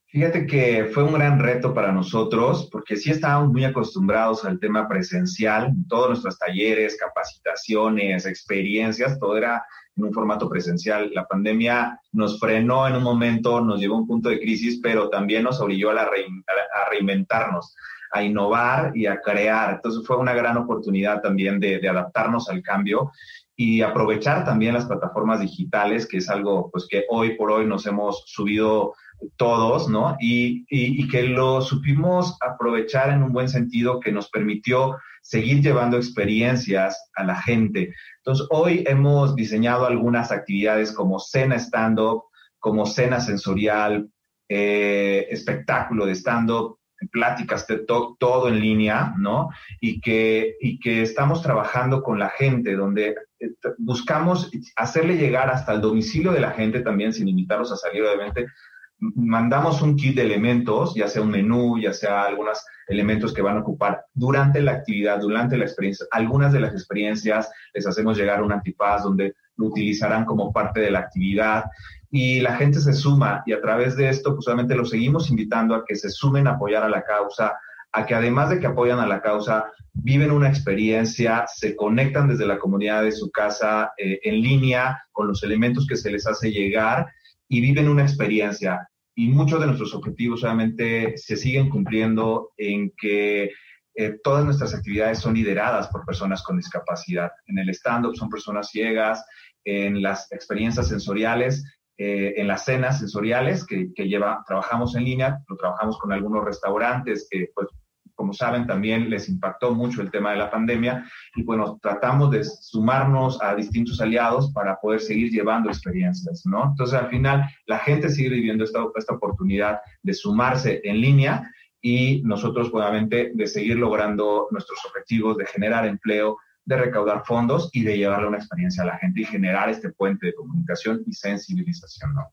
Fíjate que fue un gran reto para nosotros porque sí estábamos muy acostumbrados al tema presencial, todos nuestros talleres, capacitaciones, experiencias, todo era en un formato presencial. La pandemia nos frenó en un momento, nos llevó a un punto de crisis, pero también nos obligó a, reinventarnos, a innovar y a crear. Entonces fue una gran oportunidad también de, de adaptarnos al cambio y aprovechar también las plataformas digitales, que es algo pues que hoy por hoy nos hemos subido todos, ¿no? Y, y, y, que lo supimos aprovechar en un buen sentido que nos permitió seguir llevando experiencias a la gente. Entonces, hoy hemos diseñado algunas actividades como cena stand-up, como cena sensorial, eh, espectáculo de stand-up, pláticas de talk, todo en línea, ¿no? Y que, y que estamos trabajando con la gente, donde eh, buscamos hacerle llegar hasta el domicilio de la gente también, sin invitarlos a salir, obviamente, mandamos un kit de elementos, ya sea un menú, ya sea algunos elementos que van a ocupar durante la actividad, durante la experiencia. Algunas de las experiencias les hacemos llegar un antifaz donde lo utilizarán como parte de la actividad y la gente se suma y a través de esto, pues solamente los seguimos invitando a que se sumen a apoyar a la causa, a que además de que apoyan a la causa, viven una experiencia, se conectan desde la comunidad de su casa eh, en línea con los elementos que se les hace llegar y viven una experiencia. Y muchos de nuestros objetivos obviamente se siguen cumpliendo en que eh, todas nuestras actividades son lideradas por personas con discapacidad. En el stand-up son personas ciegas, en las experiencias sensoriales, eh, en las cenas sensoriales que, que lleva, trabajamos en línea, lo trabajamos con algunos restaurantes que pues como saben, también les impactó mucho el tema de la pandemia y bueno, tratamos de sumarnos a distintos aliados para poder seguir llevando experiencias, ¿no? Entonces, al final, la gente sigue viviendo esta, esta oportunidad de sumarse en línea y nosotros, obviamente, de seguir logrando nuestros objetivos de generar empleo, de recaudar fondos y de llevarle una experiencia a la gente y generar este puente de comunicación y sensibilización, ¿no?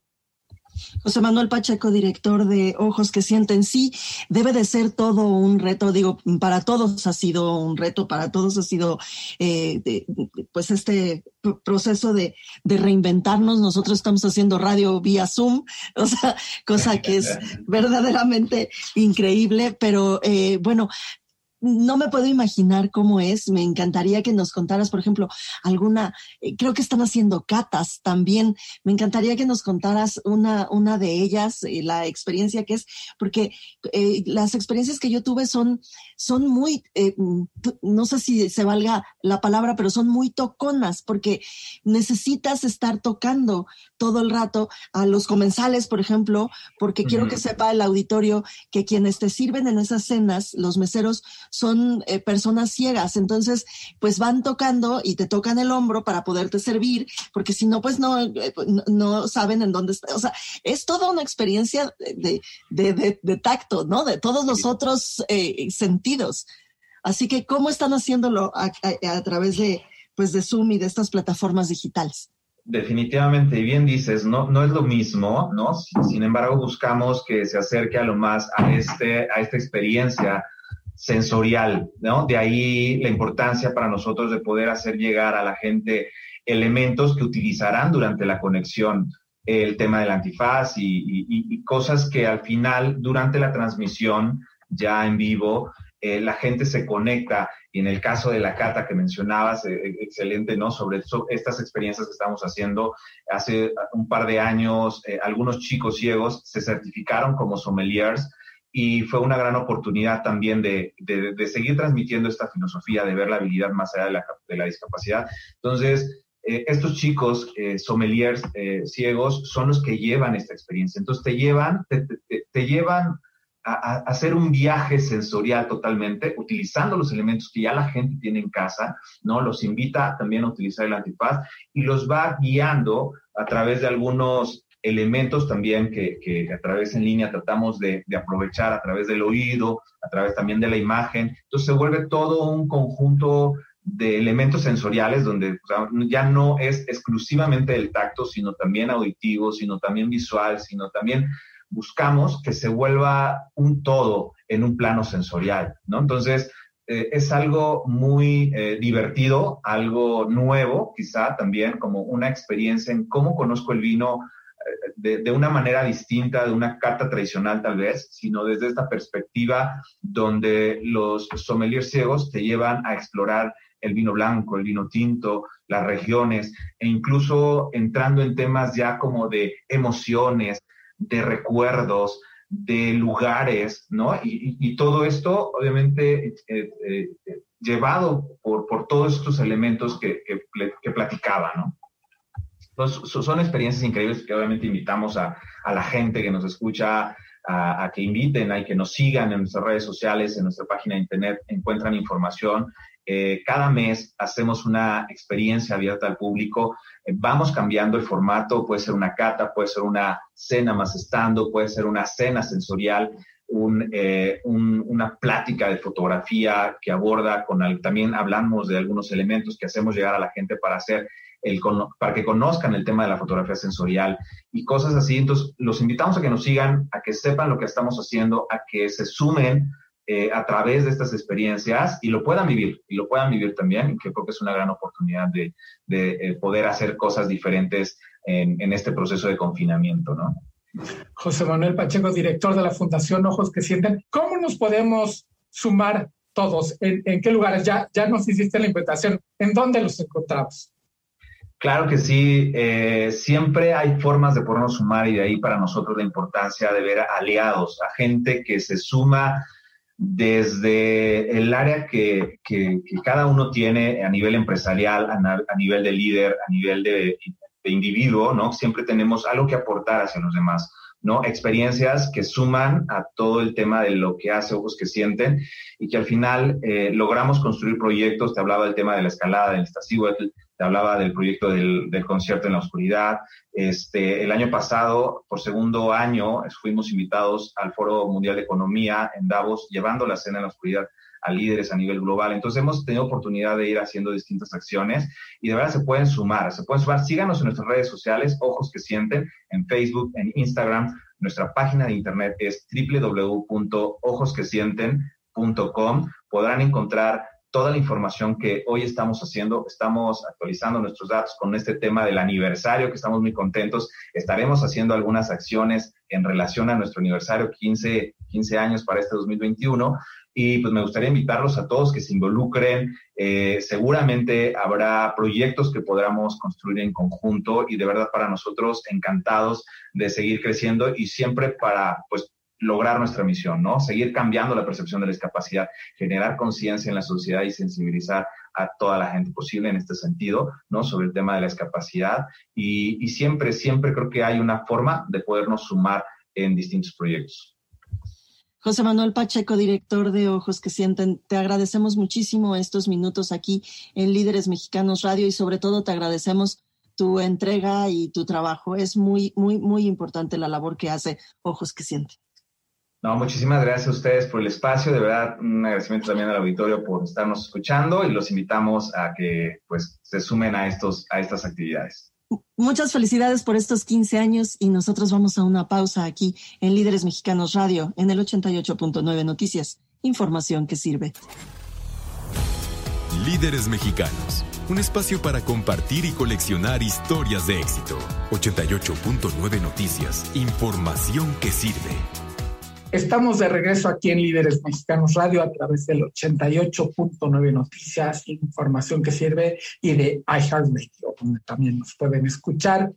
José Manuel Pacheco, director de Ojos que Sienten, sí, debe de ser todo un reto, digo, para todos ha sido un reto, para todos ha sido, eh, pues, este proceso de, reinventarnos. Nosotros estamos haciendo radio vía Zoom, o sea, cosa que es verdaderamente increíble, pero eh, bueno, no me puedo imaginar cómo es. Me encantaría que nos contaras, por ejemplo, alguna, eh, creo que están haciendo catas también. Me encantaría que nos contaras una, una de ellas, eh, la experiencia que es, porque eh, las experiencias que yo tuve son, son muy, no sé si se valga la palabra, pero son muy toconas, porque necesitas estar tocando todo el rato a los comensales, por ejemplo, porque quiero que sepa el auditorio que quienes te sirven en esas cenas, los meseros, son eh, personas ciegas, entonces pues van tocando y te tocan el hombro para poderte servir, porque si no, pues no, eh, no, saben en dónde está. O sea, es toda una experiencia de, de, de, tacto, ¿no? De todos los otros eh, sentidos. Así que, ¿cómo están haciéndolo a, a, través de, pues, de Zoom y de estas plataformas digitales? Definitivamente, y bien dices, no, no es lo mismo, ¿no? Sin embargo, buscamos que se acerque a lo más a, este, a esta experiencia sensorial, ¿no? De ahí la importancia para nosotros de poder hacer llegar a la gente elementos que utilizarán durante la conexión, el tema del antifaz y, cosas que al final, durante la transmisión, ya en vivo, eh, la gente se conecta. Y en el caso de la cata que mencionabas, eh, eh, excelente, ¿no? Sobre estas experiencias que estamos haciendo. Hace un par de años, algunos chicos ciegos se certificaron como sommeliers y fue una gran oportunidad también de, de, seguir transmitiendo esta filosofía de ver la habilidad más allá de la, de la discapacidad. Entonces, eh, estos chicos, eh, sommeliers eh, ciegos, son los que llevan esta experiencia. Entonces, te llevan, te, te, llevan a, a, hacer un viaje sensorial totalmente, utilizando los elementos que ya la gente tiene en casa, ¿no? Los invita también a utilizar el antifaz y los va guiando a través de algunos elementos también que, que, a través en línea tratamos de, aprovechar a través del oído, a través también de la imagen. Entonces se vuelve todo un conjunto de elementos sensoriales donde ya no es exclusivamente el tacto, sino también auditivo, sino también visual, sino también buscamos que se vuelva un todo en un plano sensorial, ¿no? Entonces, eh, es algo muy eh, divertido, algo nuevo, quizá también como una experiencia en cómo conozco el vino de, de, una manera distinta de una carta tradicional tal vez, sino desde esta perspectiva donde los sommeliers ciegos te llevan a explorar el vino blanco, el vino tinto, las regiones, e incluso entrando en temas ya como de emociones, de recuerdos, de lugares, ¿no? Y, todo esto, obviamente, eh, eh, llevado por, por, todos estos elementos que, que, platicaba, ¿no? Entonces, son experiencias increíbles que obviamente invitamos a, a la gente que nos escucha a, que inviten, a que nos sigan en nuestras redes sociales, en nuestra página de internet, encuentran información eh, cada mes hacemos una experiencia abierta al público. Eh, vamos cambiando el formato, puede ser una cata, puede ser una cena más estando, puede ser una cena sensorial, eh, una plática de fotografía que aborda con también hablamos de algunos elementos que hacemos llegar a la gente para hacer para que conozcan el tema de la fotografía sensorial y cosas así. Entonces, los invitamos a que nos sigan, a que sepan lo que estamos haciendo, a que se sumen eh, a través de estas experiencias y lo puedan vivir, y lo puedan vivir también, que creo que es una gran oportunidad de, eh, poder hacer cosas diferentes en, este proceso de confinamiento, ¿no? José Manuel Pacheco, director de la Fundación Ojos que Sienten, ¿cómo nos podemos sumar todos? ¿En, qué lugares? Ya, ya nos hiciste la invitación. ¿En dónde los encontramos? Claro que sí, eh, siempre hay formas de podernos sumar y de ahí para nosotros la importancia de ver aliados, a gente que se suma desde el área que, cada uno tiene a nivel empresarial, a, nivel de líder, a nivel de, individuo, ¿no? Siempre tenemos algo que aportar hacia los demás, ¿no? Experiencias que suman a todo el tema de lo que hace Ojos que Sienten y que al final eh, logramos construir proyectos, te hablaba del tema de la escalada, del Iztaccíhuatl, hablaba del proyecto del, concierto en la oscuridad. Este, el año pasado, por segundo año, fuimos invitados al Foro Mundial de Economía en Davos, llevando la escena en la oscuridad a líderes a nivel global. Entonces hemos tenido oportunidad de ir haciendo distintas acciones y de verdad se pueden sumar, se pueden sumar. Síganos en nuestras redes sociales, Ojos que Sienten, en Facebook, en Instagram. Nuestra página de internet es www.ojosquesienten.com. Podrán encontrar toda la información que hoy estamos haciendo. Estamos actualizando nuestros datos con este tema del aniversario, que estamos muy contentos. Estaremos haciendo algunas acciones en relación a nuestro aniversario, 15, 15 años para este 2021. Y pues me gustaría invitarlos a todos que se involucren. Eh, seguramente habrá proyectos que podamos construir en conjunto y de verdad para nosotros encantados de seguir creciendo y siempre para pues lograr nuestra misión, ¿no? Seguir cambiando la percepción de la discapacidad, generar conciencia en la sociedad y sensibilizar a toda la gente posible en este sentido, ¿no? Sobre el tema de la discapacidad. Y, siempre, siempre creo que hay una forma de podernos sumar en distintos proyectos. José Manuel Pacheco, director de Ojos que Sienten, te agradecemos muchísimo estos minutos aquí en Líderes Mexicanos Radio y sobre todo te agradecemos tu entrega y tu trabajo. Es muy, muy, muy importante la labor que hace Ojos que Sienten. No, muchísimas gracias a ustedes por el espacio. De verdad, un agradecimiento también al auditorio por estarnos escuchando y los invitamos a que pues se sumen a estos a estas actividades. Muchas felicidades por estos 15 años y nosotros vamos a una pausa aquí en Líderes Mexicanos Radio en el 88.9 Noticias. Información que sirve. Líderes Mexicanos, un espacio para compartir y coleccionar historias de éxito. 88.9 Noticias, información que sirve. Estamos de regreso aquí en Líderes Mexicanos Radio a través del 88.9 Noticias, información que sirve, y de iHeartRadio, donde también nos pueden escuchar.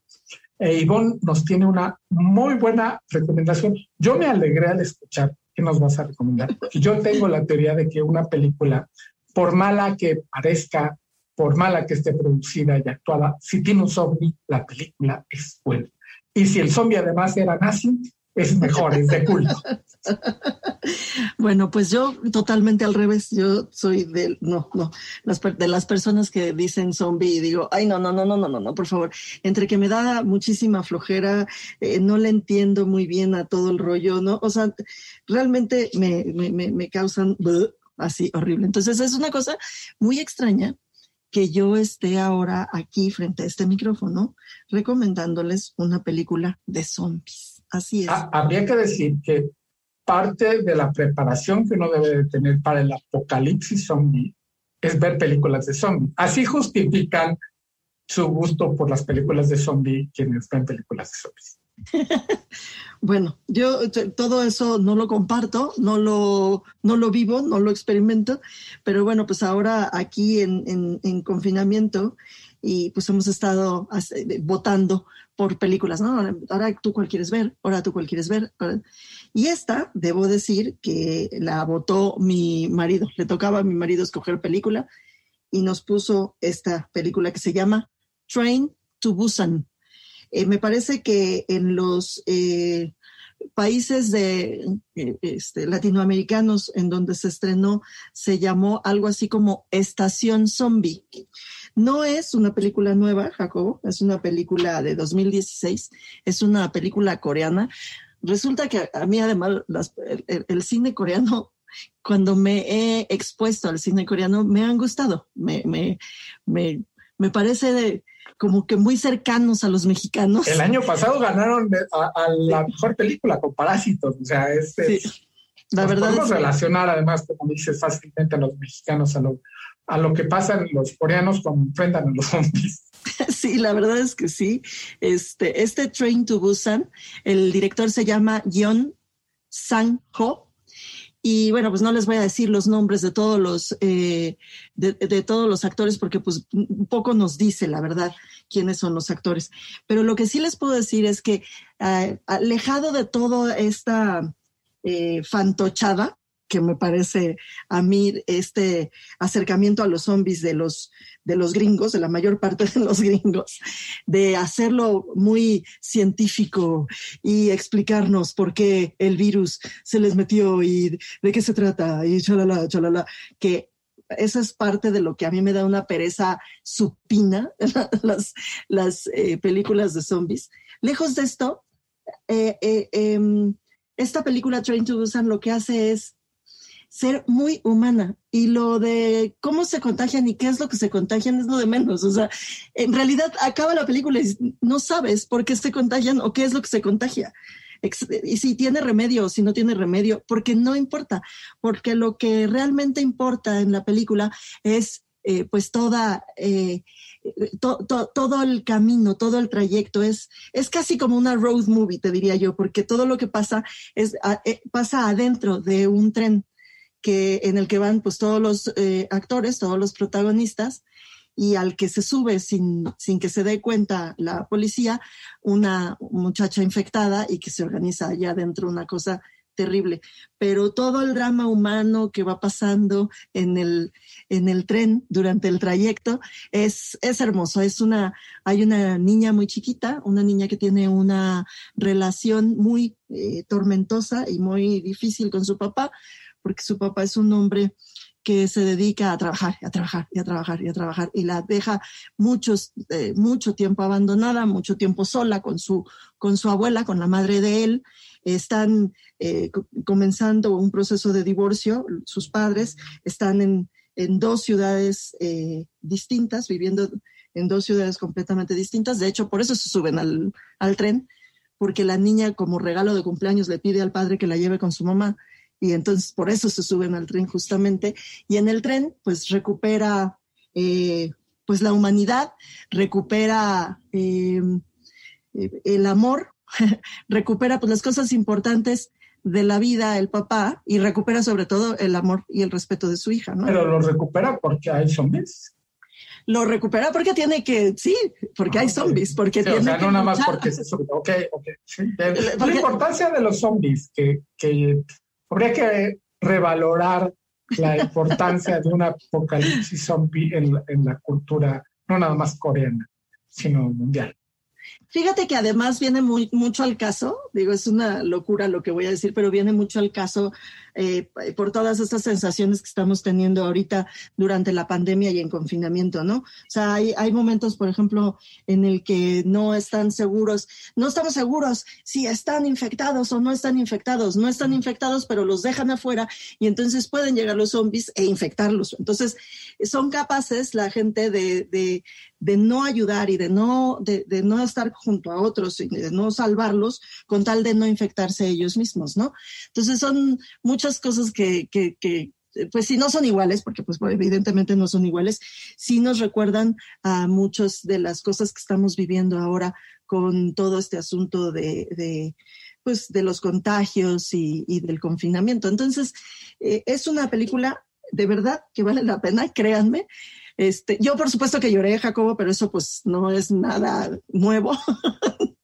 E Ivonne nos tiene una muy buena recomendación. Yo me alegré al escuchar qué nos vas a recomendar, porque yo tengo la teoría de que una película, por mala que parezca, por mala que esté producida y actuada, si tiene un zombie, la película es buena. Y si el zombie además era nazi, es mejor, es de culto. Bueno, pues yo totalmente al revés. Yo soy de, no, no, de las personas que dicen zombie y digo, ay, no, no, no, no, no, no, no, por favor. Entre que me da muchísima flojera, eh, no le entiendo muy bien a todo el rollo, ¿no? O sea, realmente me, me, me causan así horrible. Entonces es una cosa muy extraña que yo esté ahora aquí frente a este micrófono recomendándoles una película de zombies. Así es. Ah, habría que decir que parte de la preparación que uno debe de tener para el apocalipsis zombie es ver películas de zombies. Así justifican su gusto por las películas de zombie quienes ven películas de zombies. bueno, yo todo eso no lo comparto, no lo, no lo vivo, no lo experimento, pero bueno, pues ahora aquí en, en, confinamiento y pues hemos estado votando por películas, ¿no? Ahora tú cuál quieres ver, ahora tú cuál quieres ver. Y esta, debo decir que la votó mi marido, le tocaba a mi marido escoger película y nos puso esta película que se llama Train to Busan. Eh, me parece que en los eh, países de eh, este, latinoamericanos en donde se estrenó se llamó algo así como Estación Zombie. No es una película nueva, Jacobo, es una película de 2016, es una película coreana. Resulta que a mí además el, cine coreano cuando me he expuesto al cine coreano me han gustado, me, me, me, me parece como que muy cercanos a los mexicanos. El año pasado ganaron a, la mejor película con Parásitos, o sea, es, sí, la verdad podemos relacionar además, como dices, fácilmente a los mexicanos a lo, a lo que pasan los coreanos cuando enfrentan a los zombies. Sí, la verdad es que sí. Este, este Train to Busan, el director se llama Yeon Sang-ho y bueno, pues no les voy a decir los nombres de todos los, eh, de, todos los actores porque pues poco nos dice la verdad quiénes son los actores. Pero lo que sí les puedo decir es que eh, alejado de toda esta eh, fantochada, que me parece a mí este acercamiento a los zombies de los, de los gringos, de la mayor parte de los gringos, de hacerlo muy científico y explicarnos por qué el virus se les metió y de qué se trata y chalala, chalala, que esa es parte de lo que a mí me da una pereza supina, las, las eh, películas de zombies. Lejos de esto, eh, eh, em, esta película Train to Busan lo que hace es ser muy humana y lo de cómo se contagian y qué es lo que se contagian es lo de menos. O sea, en realidad acaba la película y no sabes por qué se contagian o qué es lo que se contagia. Y si tiene remedio o si no tiene remedio, porque no importa, porque lo que realmente importa en la película es eh, pues toda, eh, todo el camino, todo el trayecto, es, es casi como una road movie, te diría yo, porque todo lo que pasa es, eh, pasa adentro de un tren que, en el que van pues todos los eh, actores, todos los protagonistas, y al que se sube sin, sin que se dé cuenta la policía, una muchacha infectada y que se organiza allá adentro una cosa terrible. Pero todo el drama humano que va pasando en el, en el tren durante el trayecto es, es hermoso. Es una, hay una niña muy chiquita, una niña que tiene una relación muy eh, tormentosa y muy difícil con su papá, porque su papá es un hombre que se dedica a trabajar, a trabajar, y a trabajar, y a trabajar, y la deja muchos, eh, mucho tiempo abandonada, mucho tiempo sola con su, con su abuela, con la madre de él. Están eh, comenzando un proceso de divorcio, sus padres están en, en dos ciudades eh, distintas, viviendo en dos ciudades completamente distintas. De hecho, por eso se suben al, al tren, porque la niña como regalo de cumpleaños le pide al padre que la lleve con su mamá y entonces por eso se suben al tren justamente. Y en el tren, pues recupera eh, pues la humanidad, recupera eh, el amor, recupera pues las cosas importantes de la vida el papá y recupera sobre todo el amor y el respeto de su hija, ¿no? Pero lo recupera porque hay zombies. Lo recupera porque tiene que, sí, porque hay ah, zombies, porque tiene o sea, que no nada más porque se sube. Ok, ok. La importancia de los zombies que, que habría que revalorar la importancia de un apocalipsis zombie en, la cultura, no nada más coreana, sino mundial. Fíjate que además viene muy, mucho al caso, digo, es una locura lo que voy a decir, pero viene mucho al caso eh, por todas estas sensaciones que estamos teniendo ahorita durante la pandemia y en confinamiento, ¿no? O sea, hay, hay momentos, por ejemplo, en el que no están seguros, no estamos seguros si están infectados o no están infectados, no están infectados, pero los dejan afuera y entonces pueden llegar los zombies e infectarlos. Entonces, son capaces la gente de, de, de no ayudar y de no, de, de, no estar junto a otros y de no salvarlos con tal de no infectarse ellos mismos, ¿no? Entonces, son muchas cosas que, que, que, pues si no son iguales, porque pues evidentemente no son iguales, sí nos recuerdan a muchas de las cosas que estamos viviendo ahora con todo este asunto de, de pues de los contagios y, del confinamiento. Entonces, eh, es una película de verdad que vale la pena, créanme. Este, yo por supuesto que lloré, Jacobo, pero eso pues no es nada nuevo.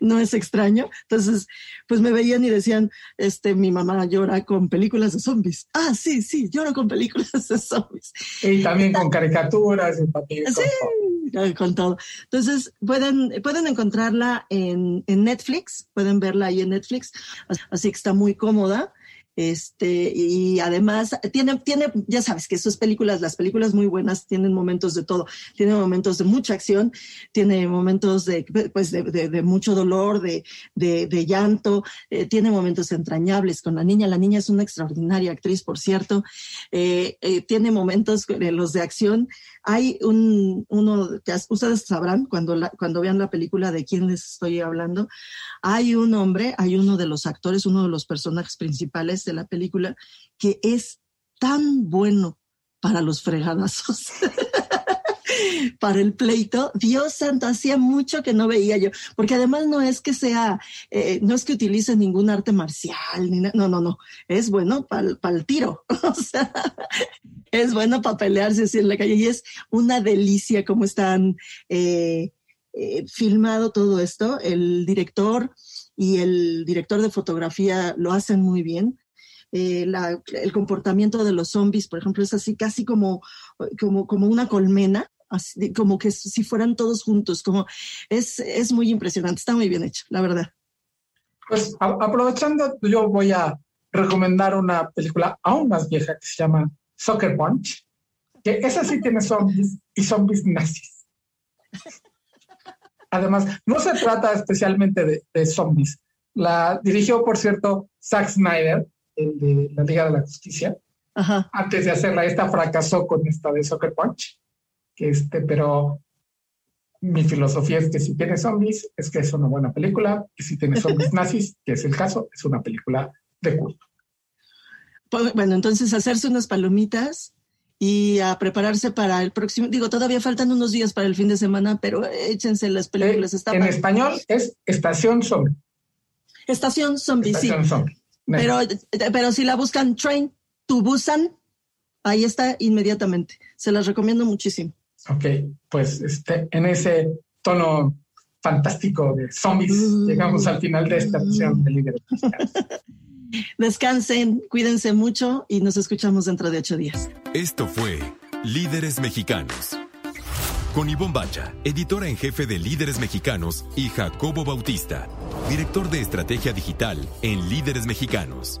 no es extraño. Entonces, pues me veían y decían, este, mi mamá llora con películas de zombies. Ah, sí, sí, lloro con películas de zombies. Y también con caricaturas y papel. Sí, con todo. Entonces, pueden, pueden encontrarla en, en Netflix, pueden verla ahí en Netflix, así que está muy cómoda. Este, y además tiene, tiene, ya sabes que sus películas, las películas muy buenas, tienen momentos de todo. Tiene momentos de mucha acción, tiene momentos de, pues de, mucho dolor, de, de llanto, eh, tiene momentos entrañables con la niña. La niña es una extraordinaria actriz, por cierto. Eh, eh, tiene momentos, los de acción. Hay un, uno que ustedes sabrán cuando, la, cuando vean la película de quién les estoy hablando. Hay un hombre, hay uno de los actores, uno de los personajes principales de la película que es tan bueno para los fregadazos. para el pleito, Dios santo, hacía mucho que no veía yo, porque además no es que sea, eh, no es que utilice ningún arte marcial, ni no, no, no, es bueno para pa el tiro, o sea, es bueno para pelearse así en la calle y es una delicia cómo están eh, eh, filmado todo esto, el director y el director de fotografía lo hacen muy bien. Eh, el comportamiento de los zombies, por ejemplo, es así casi como, como, como una colmena, así, como que si fueran todos juntos, como es, es muy impresionante, está muy bien hecho, la verdad. Pues a, aprovechando, yo voy a recomendar una película aún más vieja que se llama Soccer Punch, que esa sí tiene zombies y zombies nazis. Además, no se trata especialmente de, de zombies. La dirigió, por cierto, Zack Snyder, el de la Liga de la Justicia. Ajá. Antes de hacerla, esta fracasó con esta de Soccer Punch. Este, pero mi filosofía es que si tiene zombies, es que es una buena película. Y si tiene zombies nazis, que es el caso, es una película de culto. Pues, Bueno, entonces hacerse unas palomitas y a prepararse para el próximo. Digo, todavía faltan unos días para el fin de semana, pero échense las películas. Está en español es Estación Zombie. Estación Zombie, Estación sí. Zombie. Pero, pero si la buscan Train to Busan, ahí está inmediatamente. Se las recomiendo muchísimo. Ok, pues este, en ese tono fantástico de zombies, llegamos al final de esta edición de Líderes Mexicanos. Descansen, cuídense mucho y nos escuchamos dentro de ocho días. Esto fue Líderes Mexicanos. Con Ivonne Bacha, editora en jefe de Líderes Mexicanos, y Jacobo Bautista, director de estrategia digital en Líderes Mexicanos.